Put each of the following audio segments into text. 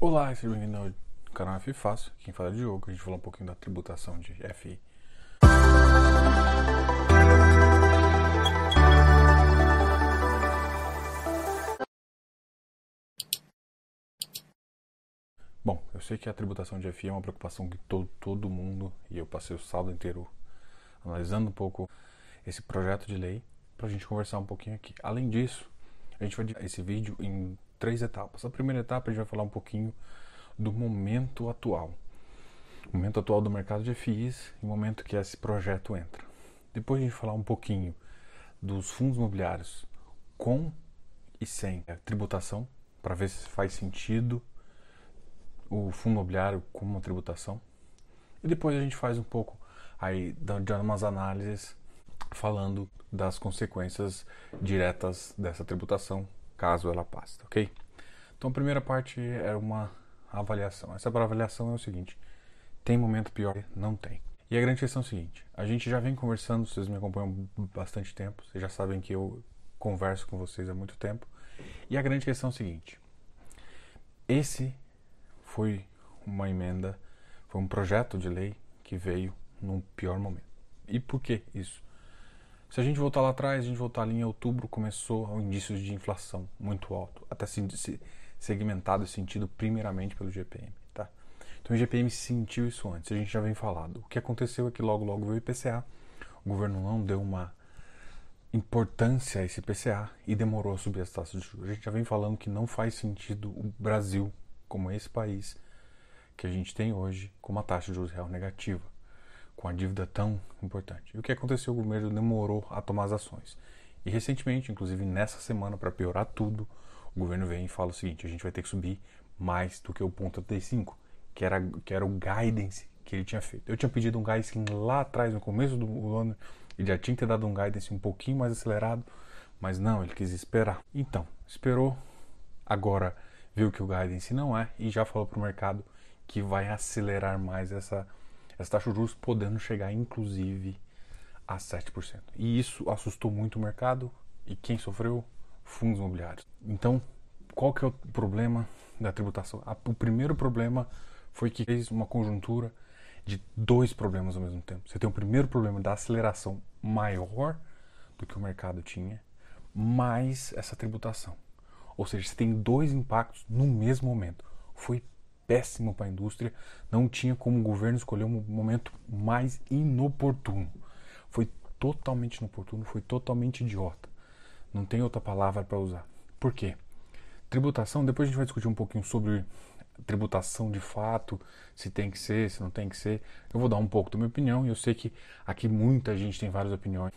Olá, seja bem-vindo ao canal F Fácil. Quem fala é Diogo, a gente falou um pouquinho da tributação de FI. Bom, eu sei que a tributação de FI é uma preocupação de todo, todo mundo e eu passei o saldo inteiro analisando um pouco esse projeto de lei para a gente conversar um pouquinho aqui. Além disso, a gente vai dividir esse vídeo em três etapas. A primeira etapa a gente vai falar um pouquinho do momento atual. O momento atual do mercado de FIIs e o momento que esse projeto entra. Depois a gente falar um pouquinho dos fundos imobiliários com e sem tributação, para ver se faz sentido o fundo imobiliário como uma tributação. E depois a gente faz um pouco aí de umas análises falando das consequências diretas dessa tributação caso ela passe, ok? Então a primeira parte é uma avaliação. Essa avaliação é o seguinte: tem momento pior? Não tem. E a grande questão é o seguinte: a gente já vem conversando, vocês me acompanham bastante tempo, vocês já sabem que eu converso com vocês há muito tempo. E a grande questão é o seguinte: esse foi uma emenda, foi um projeto de lei que veio num pior momento. E por que isso? Se a gente voltar lá atrás, a gente voltar ali em outubro, começou o indício de inflação muito alto, até se segmentado e sentido primeiramente pelo GPM. Tá? Então o GPM sentiu isso antes, a gente já vem falado. O que aconteceu é que logo logo veio o IPCA, o governo não deu uma importância a esse IPCA e demorou a subir as taxas de juros. A gente já vem falando que não faz sentido o Brasil, como esse país que a gente tem hoje, com uma taxa de juros real negativa com a dívida tão importante. E o que aconteceu? O governo demorou a tomar as ações. E recentemente, inclusive nessa semana, para piorar tudo, o governo vem e fala o seguinte: a gente vai ter que subir mais do que o ponto 35, que era, que era o guidance que ele tinha feito. Eu tinha pedido um guidance lá atrás, no começo do ano, ele já tinha que ter dado um guidance um pouquinho mais acelerado, mas não, ele quis esperar. Então, esperou, agora viu que o guidance não é e já falou para o mercado que vai acelerar mais essa essa taxa de juros podendo chegar inclusive a 7%. E isso assustou muito o mercado e quem sofreu? Fundos imobiliários. Então, qual que é o problema da tributação? O primeiro problema foi que fez uma conjuntura de dois problemas ao mesmo tempo. Você tem o primeiro problema da aceleração maior do que o mercado tinha, mais essa tributação. Ou seja, você tem dois impactos no mesmo momento. Foi péssimo para a indústria. Não tinha como o governo escolher um momento mais inoportuno. Foi totalmente inoportuno, foi totalmente idiota. Não tem outra palavra para usar. Por quê? Tributação, depois a gente vai discutir um pouquinho sobre tributação de fato, se tem que ser, se não tem que ser. Eu vou dar um pouco da minha opinião e eu sei que aqui muita gente tem várias opiniões.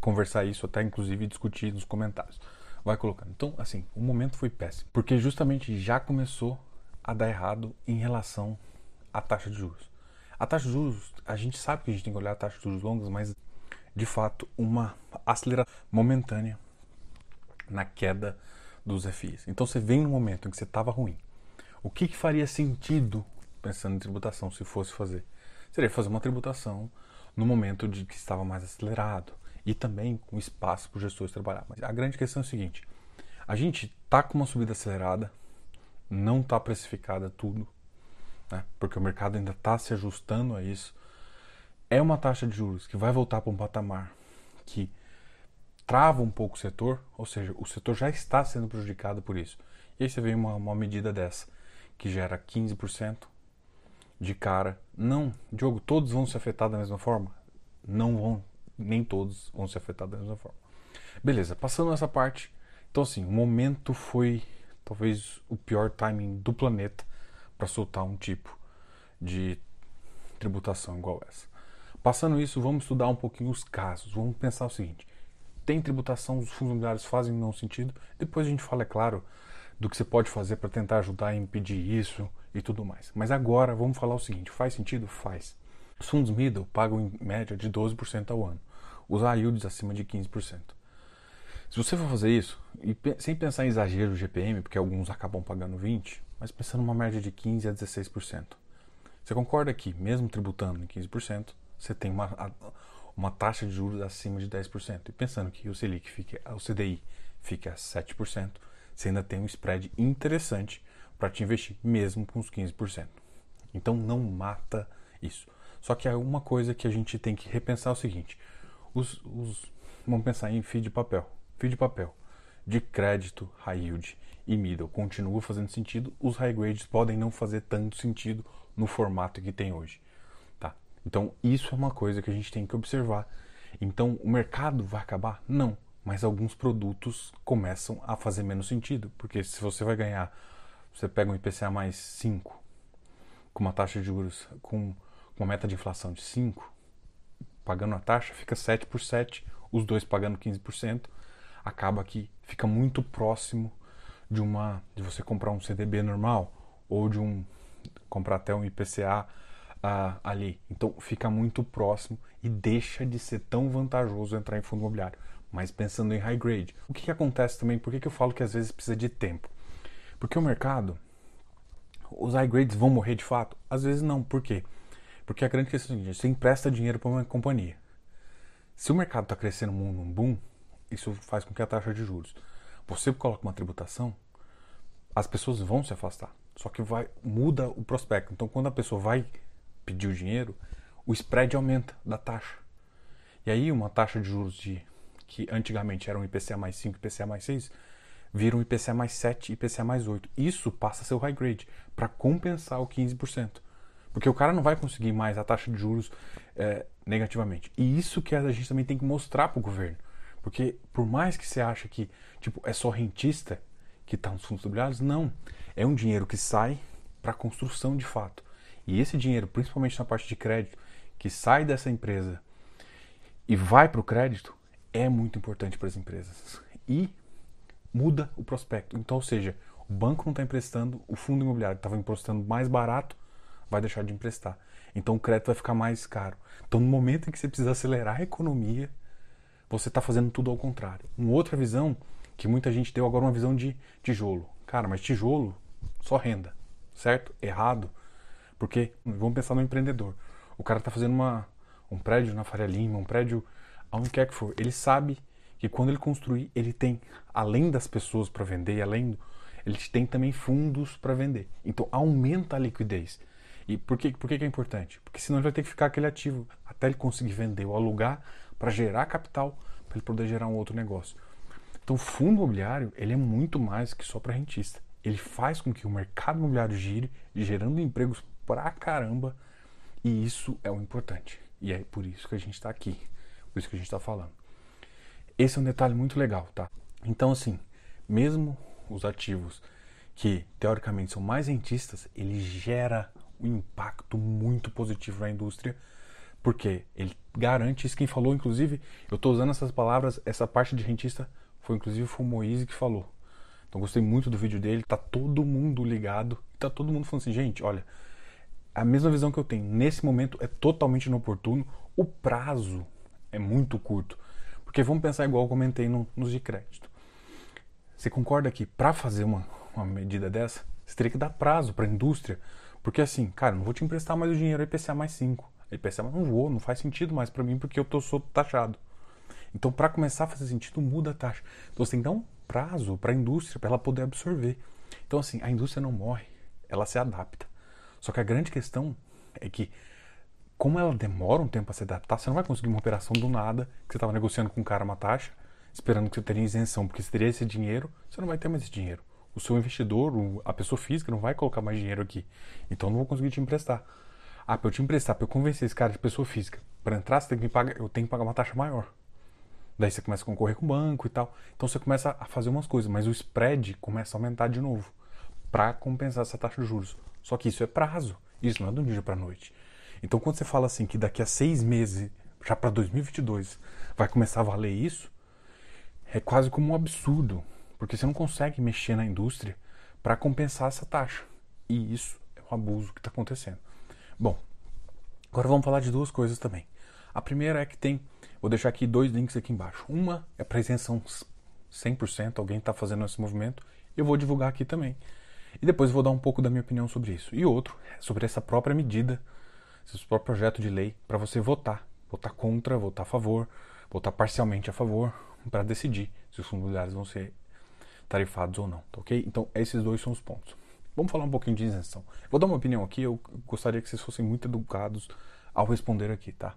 Conversar isso, até inclusive discutir nos comentários. Vai colocando. Então, assim, o momento foi péssimo, porque justamente já começou a dar errado em relação à taxa de juros. A taxa de juros, a gente sabe que a gente tem que olhar a taxa de juros longas, mas de fato uma aceleração momentânea na queda dos FIs. Então você vem no momento em que você estava ruim. O que, que faria sentido, pensando em tributação, se fosse fazer? Seria fazer uma tributação no momento de que estava mais acelerado e também com espaço para os gestores trabalhar. Mas a grande questão é o seguinte: a gente está com uma subida acelerada, não está precificada tudo, né? porque o mercado ainda está se ajustando a isso. É uma taxa de juros que vai voltar para um patamar que trava um pouco o setor, ou seja, o setor já está sendo prejudicado por isso. E aí você vê uma, uma medida dessa que gera 15% de cara. Não, Diogo, todos vão se afetar da mesma forma? Não vão, nem todos vão se afetar da mesma forma. Beleza, passando essa parte. Então, assim, o momento foi talvez o pior timing do planeta para soltar um tipo de tributação igual essa. Passando isso, vamos estudar um pouquinho os casos. Vamos pensar o seguinte: tem tributação, os fundos imobiliários fazem não sentido. Depois a gente fala, é claro, do que você pode fazer para tentar ajudar a impedir isso e tudo mais. Mas agora vamos falar o seguinte: faz sentido? Faz. Os fundos middle pagam em média de 12% ao ano. Os high yields acima de 15%. Se você for fazer isso, e sem pensar em exagero do GPM, porque alguns acabam pagando 20%, mas pensando numa média de 15% a 16%, você concorda que, mesmo tributando em 15%, você tem uma, uma taxa de juros acima de 10%. E pensando que o Selic fique, o CDI fique a 7%, você ainda tem um spread interessante para te investir, mesmo com os 15%. Então não mata isso. Só que é uma coisa que a gente tem que repensar é o seguinte: os, os, vamos pensar em FII de papel. FII de papel de crédito, high yield e middle continua fazendo sentido, os high grades podem não fazer tanto sentido no formato que tem hoje. Tá? Então isso é uma coisa que a gente tem que observar. Então o mercado vai acabar? Não. Mas alguns produtos começam a fazer menos sentido. Porque se você vai ganhar, você pega um IPCA mais 5, com uma taxa de juros com uma meta de inflação de 5, pagando a taxa, fica 7 por 7, os dois pagando 15%, acaba que fica muito próximo de uma de você comprar um CDB normal ou de um comprar até um IPCA uh, ali. Então fica muito próximo e deixa de ser tão vantajoso entrar em fundo imobiliário. Mas pensando em high grade, o que, que acontece também? Por que, que eu falo que às vezes precisa de tempo? Porque o mercado, os high grades vão morrer de fato? Às vezes não. Por quê? Porque a grande questão é você empresta dinheiro para uma companhia. Se o mercado está crescendo num boom, isso faz com que a taxa de juros, você coloca uma tributação, as pessoas vão se afastar. Só que vai muda o prospecto. Então, quando a pessoa vai pedir o dinheiro, o spread aumenta da taxa. E aí, uma taxa de juros de que antigamente era um IPCA mais 5, IPCA mais 6, vira um IPCA mais 7, IPCA mais 8. Isso passa a ser o high grade para compensar o 15%. Porque o cara não vai conseguir mais a taxa de juros é, negativamente. E isso que a gente também tem que mostrar para o governo. Porque por mais que você ache que tipo, é só rentista que está nos fundos imobiliários, não. É um dinheiro que sai para construção de fato. E esse dinheiro, principalmente na parte de crédito, que sai dessa empresa e vai para o crédito, é muito importante para as empresas. E muda o prospecto. Então, ou seja, o banco não está emprestando, o fundo imobiliário estava emprestando mais barato, vai deixar de emprestar. Então o crédito vai ficar mais caro. Então, no momento em que você precisa acelerar a economia, você está fazendo tudo ao contrário. Uma outra visão que muita gente deu agora uma visão de tijolo. Cara, mas tijolo só renda, certo? Errado. Porque vamos pensar no empreendedor. O cara está fazendo uma, um prédio na Faria Lima, um prédio aonde quer que for. Ele sabe que quando ele construir, ele tem, além das pessoas para vender, além ele tem também fundos para vender. Então aumenta a liquidez. E por que, por que é importante? Porque senão ele vai ter que ficar aquele ativo até ele conseguir vender ou alugar para gerar capital para ele poder gerar um outro negócio. Então, o fundo imobiliário ele é muito mais que só para rentista. Ele faz com que o mercado imobiliário gire, gerando empregos pra caramba, e isso é o importante. E é por isso que a gente está aqui, por isso que a gente está falando. Esse é um detalhe muito legal, tá? Então, assim, mesmo os ativos que teoricamente são mais rentistas, ele gera um impacto muito positivo na indústria porque ele garante isso. Quem falou, inclusive, eu estou usando essas palavras, essa parte de rentista foi inclusive foi o Moise que falou. Então gostei muito do vídeo dele. Tá todo mundo ligado. Tá todo mundo falando assim, gente, olha, a mesma visão que eu tenho nesse momento é totalmente inoportuno. O prazo é muito curto. Porque vamos pensar igual eu comentei no, nos de crédito. Você concorda que para fazer uma, uma medida dessa, você teria que dar prazo para a indústria? Porque assim, cara, não vou te emprestar mais o dinheiro IPCA mais 5. Ele percebe, não vou, não faz sentido mais para mim porque eu tô, sou taxado. Então, para começar a fazer sentido, muda a taxa. Então, você tem que dar um prazo para a indústria para ela poder absorver. Então, assim, a indústria não morre, ela se adapta. Só que a grande questão é que, como ela demora um tempo para se adaptar, você não vai conseguir uma operação do nada, que você estava negociando com um cara uma taxa, esperando que você teria isenção, porque se teria esse dinheiro, você não vai ter mais esse dinheiro. O seu investidor, a pessoa física, não vai colocar mais dinheiro aqui. Então, não vou conseguir te emprestar. Ah, para eu te emprestar, para eu convencer esse cara de pessoa física, para entrar, você tem que pagar, eu tenho que pagar uma taxa maior. Daí você começa a concorrer com o banco e tal. Então você começa a fazer umas coisas, mas o spread começa a aumentar de novo para compensar essa taxa de juros. Só que isso é prazo, isso não é do dia para noite. Então quando você fala assim que daqui a seis meses, já para 2022, vai começar a valer isso, é quase como um absurdo, porque você não consegue mexer na indústria para compensar essa taxa. E isso é um abuso que está acontecendo. Bom, agora vamos falar de duas coisas também. A primeira é que tem, vou deixar aqui dois links aqui embaixo. Uma é para isenção 100%, alguém está fazendo esse movimento, eu vou divulgar aqui também. E depois vou dar um pouco da minha opinião sobre isso. E outro é sobre essa própria medida, esse próprio projeto de lei para você votar, votar contra, votar a favor, votar parcialmente a favor, para decidir se os fundos vão ser tarifados ou não, tá ok? Então esses dois são os pontos. Vamos falar um pouquinho de isenção. Vou dar uma opinião aqui, eu gostaria que vocês fossem muito educados ao responder aqui, tá?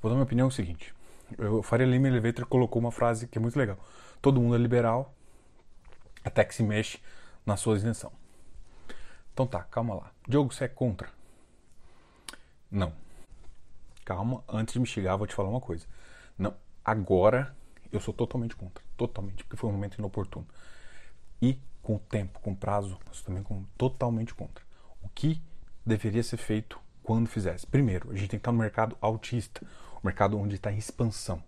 Vou dar uma opinião é o seguinte. O Faria Lima Elevator colocou uma frase que é muito legal. Todo mundo é liberal até que se mexe na sua isenção. Então tá, calma lá. Diogo, você é contra? Não. Calma, antes de me chegar, vou te falar uma coisa. Não, agora eu sou totalmente contra. Totalmente, porque foi um momento inoportuno. E com o tempo, com o prazo, sou também com, totalmente contra. O que deveria ser feito quando fizesse? Primeiro, a gente tem que estar no mercado autista, o mercado onde está em expansão.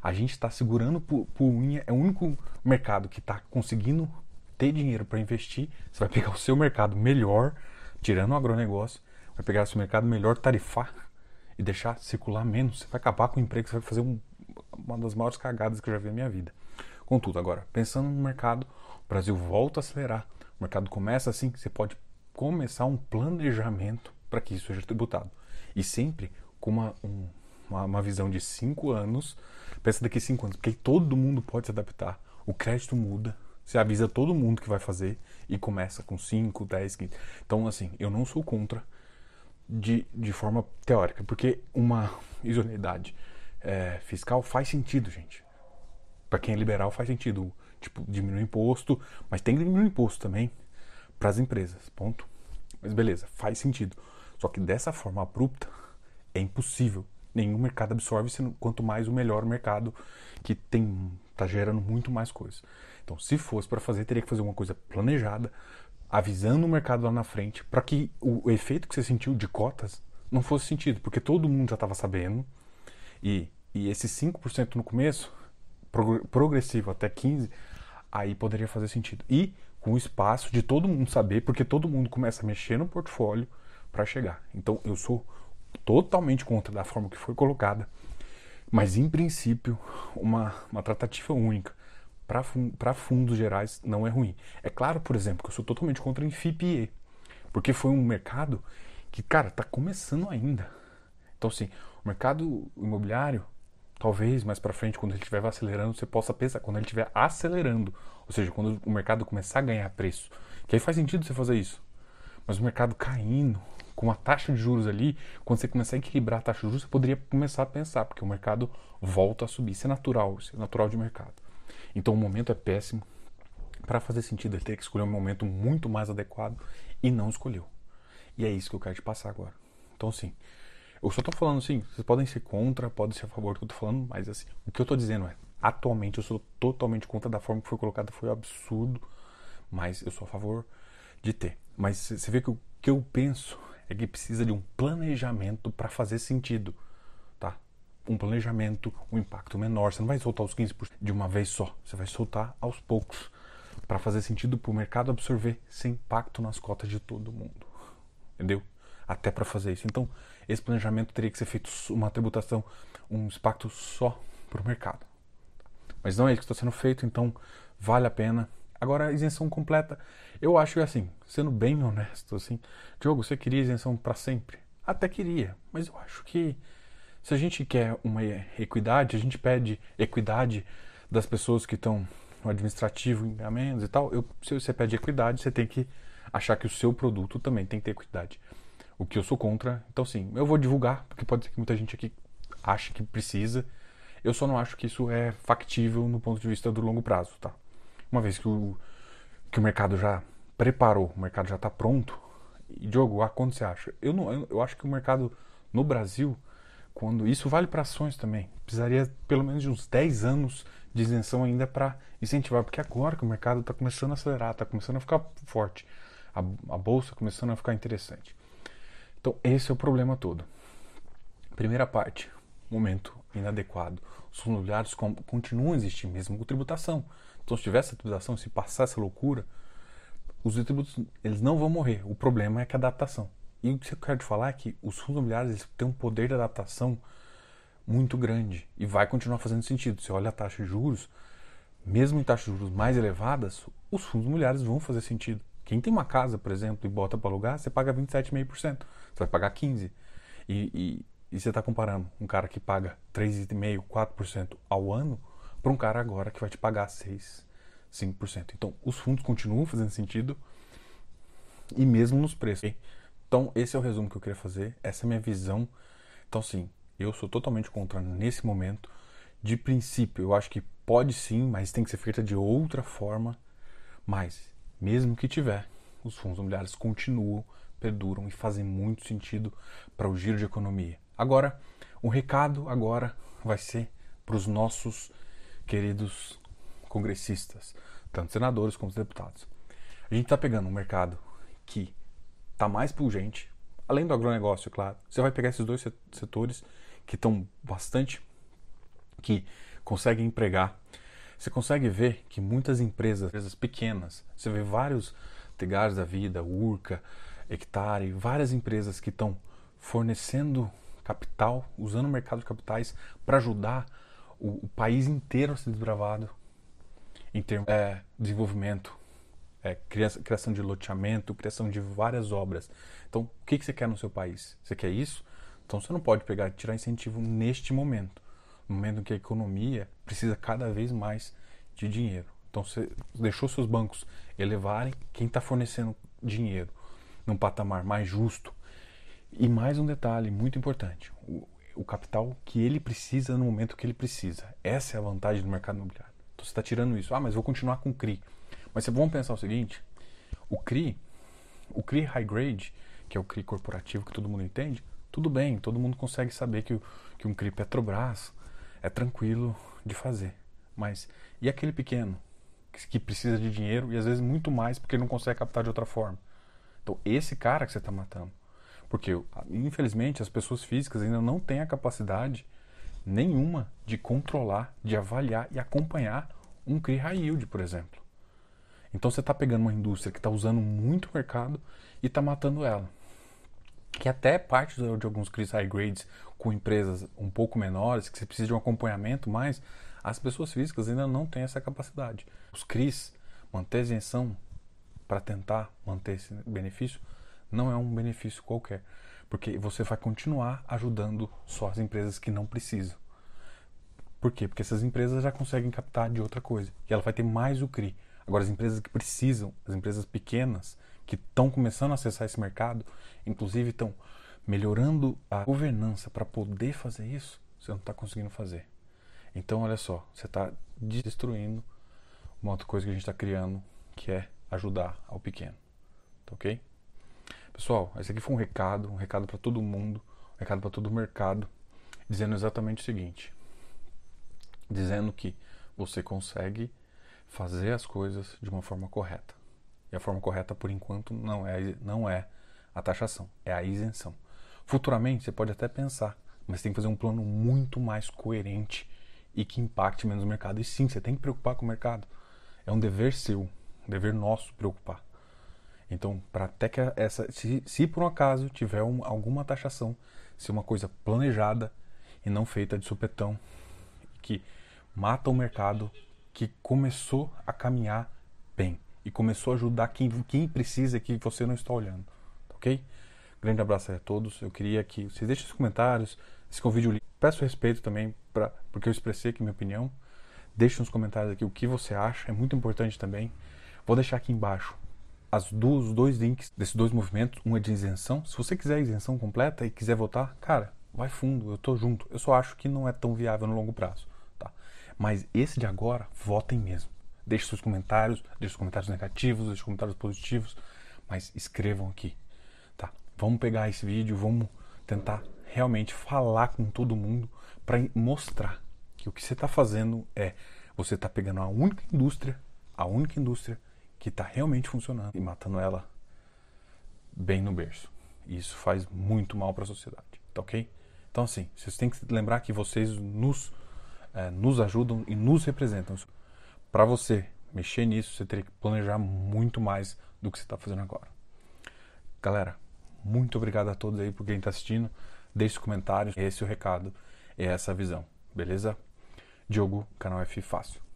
A gente está segurando por, unha, é o único mercado que está conseguindo ter dinheiro para investir. Você vai pegar o seu mercado melhor, tirando o agronegócio, vai pegar o seu mercado melhor, tarifar e deixar circular menos. Você vai acabar com o emprego, você vai fazer um, uma das maiores cagadas que eu já vi na minha vida. Contudo, agora, pensando no mercado, Brasil volta a acelerar, o mercado começa assim, você pode começar um planejamento para que isso seja tributado. E sempre com uma, um, uma, uma, visão de cinco anos, pensa daqui cinco anos, porque todo mundo pode se adaptar, o crédito muda, você avisa todo mundo que vai fazer e começa com 5, 10, 15. Então, assim, eu não sou contra de, de forma teórica, porque uma isoneidade é, fiscal faz sentido, gente. Para quem é liberal faz sentido, tipo, diminuir o imposto, mas tem que diminuir o imposto também para as empresas, ponto. Mas beleza, faz sentido. Só que dessa forma abrupta é impossível. Nenhum mercado absorve, quanto mais o melhor mercado que tem tá gerando muito mais coisas. Então, se fosse para fazer, teria que fazer uma coisa planejada, avisando o mercado lá na frente, para que o, efeito que você sentiu de cotas não fosse sentido, porque todo mundo já estava sabendo e, e esses 5% no começo progressivo até 15, aí poderia fazer sentido. E com o espaço de todo mundo saber, porque todo mundo começa a mexer no portfólio para chegar. Então eu sou totalmente contra da forma que foi colocada, mas em princípio uma, uma tratativa única para fundos gerais não é ruim. É claro, por exemplo, que eu sou totalmente contra em FIPE, porque foi um mercado que, cara, está começando ainda. Então, assim, o mercado imobiliário talvez mais para frente, quando ele estiver acelerando, você possa pensar, quando ele estiver acelerando, ou seja, quando o mercado começar a ganhar preço, que aí faz sentido você fazer isso. Mas o mercado caindo, com a taxa de juros ali, quando você começar a equilibrar a taxa de juros, você poderia começar a pensar, porque o mercado volta a subir. Isso é natural, isso é natural de mercado. Então o momento é péssimo. Para fazer sentido, ele teria que escolher um momento muito mais adequado e não escolheu. E é isso que eu quero te passar agora. Então, sim, eu só tô falando assim, vocês podem ser contra, podem ser a favor do que eu tô falando, mas assim, o que eu tô dizendo é, atualmente eu sou totalmente contra da forma que foi colocada, foi um absurdo, mas eu sou a favor de ter. Mas você vê que o que eu penso é que precisa de um planejamento para fazer sentido, tá? Um planejamento, um impacto menor. Você não vai soltar os 15% de uma vez só, você vai soltar aos poucos para fazer sentido para o mercado absorver sem impacto nas cotas de todo mundo. Entendeu? Até para fazer isso. Então, esse planejamento teria que ser feito uma tributação, um impacto só para o mercado. Mas não é isso que está sendo feito, então vale a pena. Agora, a isenção completa, eu acho que assim, sendo bem honesto, assim, Diogo, você queria isenção para sempre? Até queria, mas eu acho que se a gente quer uma equidade, a gente pede equidade das pessoas que estão no administrativo, em menos e tal. Eu, se você pede equidade, você tem que achar que o seu produto também tem que ter equidade o que eu sou contra. Então, sim, eu vou divulgar, porque pode ser que muita gente aqui ache que precisa. Eu só não acho que isso é factível no ponto de vista do longo prazo, tá? Uma vez que o, que o mercado já preparou, o mercado já está pronto. E, Diogo, ah, quando você acha? Eu, não, eu, eu acho que o mercado no Brasil, quando isso vale para ações também, precisaria pelo menos de uns 10 anos de isenção ainda para incentivar, porque agora que o mercado está começando a acelerar, está começando a ficar forte, a, a bolsa começando a ficar interessante. Então, esse é o problema todo. Primeira parte, momento inadequado. Os fundos continuam a existir, mesmo com tributação. Então, se tiver essa tributação, se passar essa loucura, os tributos eles não vão morrer. O problema é que a adaptação. E o que eu quero te falar é que os fundos imobiliários eles têm um poder de adaptação muito grande e vai continuar fazendo sentido. Você olha a taxa de juros, mesmo em taxas de juros mais elevadas, os fundos imobiliários vão fazer sentido. Quem tem uma casa, por exemplo, e bota para alugar, você paga 27,5%. Você vai pagar 15%. E, e, e você está comparando um cara que paga 3,5%, 4% ao ano para um cara agora que vai te pagar 6%, 5%. Então, os fundos continuam fazendo sentido. e mesmo nos preços. Então, esse é o resumo que eu queria fazer, essa é a minha visão. Então, sim, eu sou totalmente contra nesse momento. De princípio, eu acho que pode sim, mas tem que ser feita de outra forma. Mas, mesmo que tiver, os fundos imobiliários continuam, perduram e fazem muito sentido para o giro de economia. Agora, um recado agora vai ser para os nossos queridos congressistas, tanto senadores como deputados. A gente está pegando um mercado que está mais pungente, além do agronegócio, claro. Você vai pegar esses dois setores que estão bastante, que conseguem empregar. Você consegue ver que muitas empresas, empresas pequenas, você vê vários Tegares da vida, Urca, Hectare, várias empresas que estão fornecendo capital, usando o mercado de capitais para ajudar o, o, país inteiro a ser desbravado em termos de é, desenvolvimento é, criação de loteamento, criação de várias obras. Então, o que, que você quer no seu país? Você quer isso? Então, você não pode pegar e tirar incentivo neste momento, no momento em que a economia precisa cada vez mais de dinheiro. Então, você deixou seus bancos elevarem quem está fornecendo dinheiro num patamar mais justo. E mais um detalhe muito importante: o, o capital que ele precisa no momento que ele precisa. Essa é a vantagem do mercado imobiliário. Então, você está tirando isso. Ah, mas vou continuar com o CRI. Mas vamos pensar o seguinte: o CRI, o CRI high grade, que é o CRI corporativo que todo mundo entende, tudo bem, todo mundo consegue saber que, que um CRI Petrobras é tranquilo de fazer. Mas e aquele pequeno que, precisa de dinheiro e às vezes muito mais porque não consegue captar de outra forma? Então, esse cara que você está matando. Porque, infelizmente, as pessoas físicas ainda não têm a capacidade nenhuma de controlar, de avaliar e acompanhar um CRI high yield, por exemplo. Então você está pegando uma indústria que está usando muito o mercado e está matando ela. Que até parte de, alguns CRIs high grades com empresas um pouco menores, que você precisa de um acompanhamento, mas as pessoas físicas ainda não têm essa capacidade. Os CRIs, manter a isenção para tentar manter esse benefício, não é um benefício qualquer. Porque você vai continuar ajudando só as empresas que não precisam. Por quê? Porque essas empresas já conseguem captar de outra coisa. E ela vai ter mais o CRI. Agora, as empresas que precisam, as empresas pequenas, que estão começando a acessar esse mercado, inclusive estão melhorando a governança para poder fazer isso, você não está conseguindo fazer. Então, olha só, você está destruindo uma outra coisa que a gente está criando, que é ajudar ao pequeno. Tá ok? Pessoal, esse aqui foi um recado, um recado para todo mundo, um recado para todo o mercado, dizendo exatamente o seguinte: dizendo que você consegue fazer as coisas de uma forma correta. E a forma correta, por enquanto, não é, não é a taxação, é a isenção. Futuramente, você pode até pensar, mas tem que fazer um plano muito mais coerente e que impacte menos o mercado. E sim, você tem que preocupar com o mercado. É um dever seu, um dever nosso preocupar. Então, para até que essa, se, se por um acaso tiver um, alguma taxação, ser uma coisa planejada e não feita de supetão, que mata o mercado que começou a caminhar bem e começou a ajudar quem, quem precisa que você não está olhando, ok? Grande abraço a todos. Eu queria que vocês deixem os comentários, se convide Peço respeito também, pra, porque eu expressei aqui minha opinião. Deixe nos comentários aqui o que você acha, é muito importante também. Vou deixar aqui embaixo as duas, os dois links desses dois movimentos, uma de isenção. Se você quiser isenção completa e quiser votar, cara, vai fundo, eu tô junto. Eu só acho que não é tão viável no longo prazo. Mas esse de agora, votem mesmo. Deixe seus comentários, deixe os comentários negativos, deixe os comentários positivos, mas escrevam aqui, tá? Vamos pegar esse vídeo, vamos tentar realmente falar com todo mundo para mostrar que o que você está fazendo é você está pegando a única indústria, a única indústria que está realmente funcionando e matando ela bem no berço. E isso faz muito mal para a sociedade, tá ok? Então assim, vocês têm que lembrar que vocês nos é, nos ajudam e nos representam. Para você mexer nisso, você teria que planejar muito mais do que você está fazendo agora. Galera, muito obrigado a todos aí por quem está assistindo. Deixe os comentários. Esse é o recado, é essa visão, beleza? Diogo, canal F Fácil.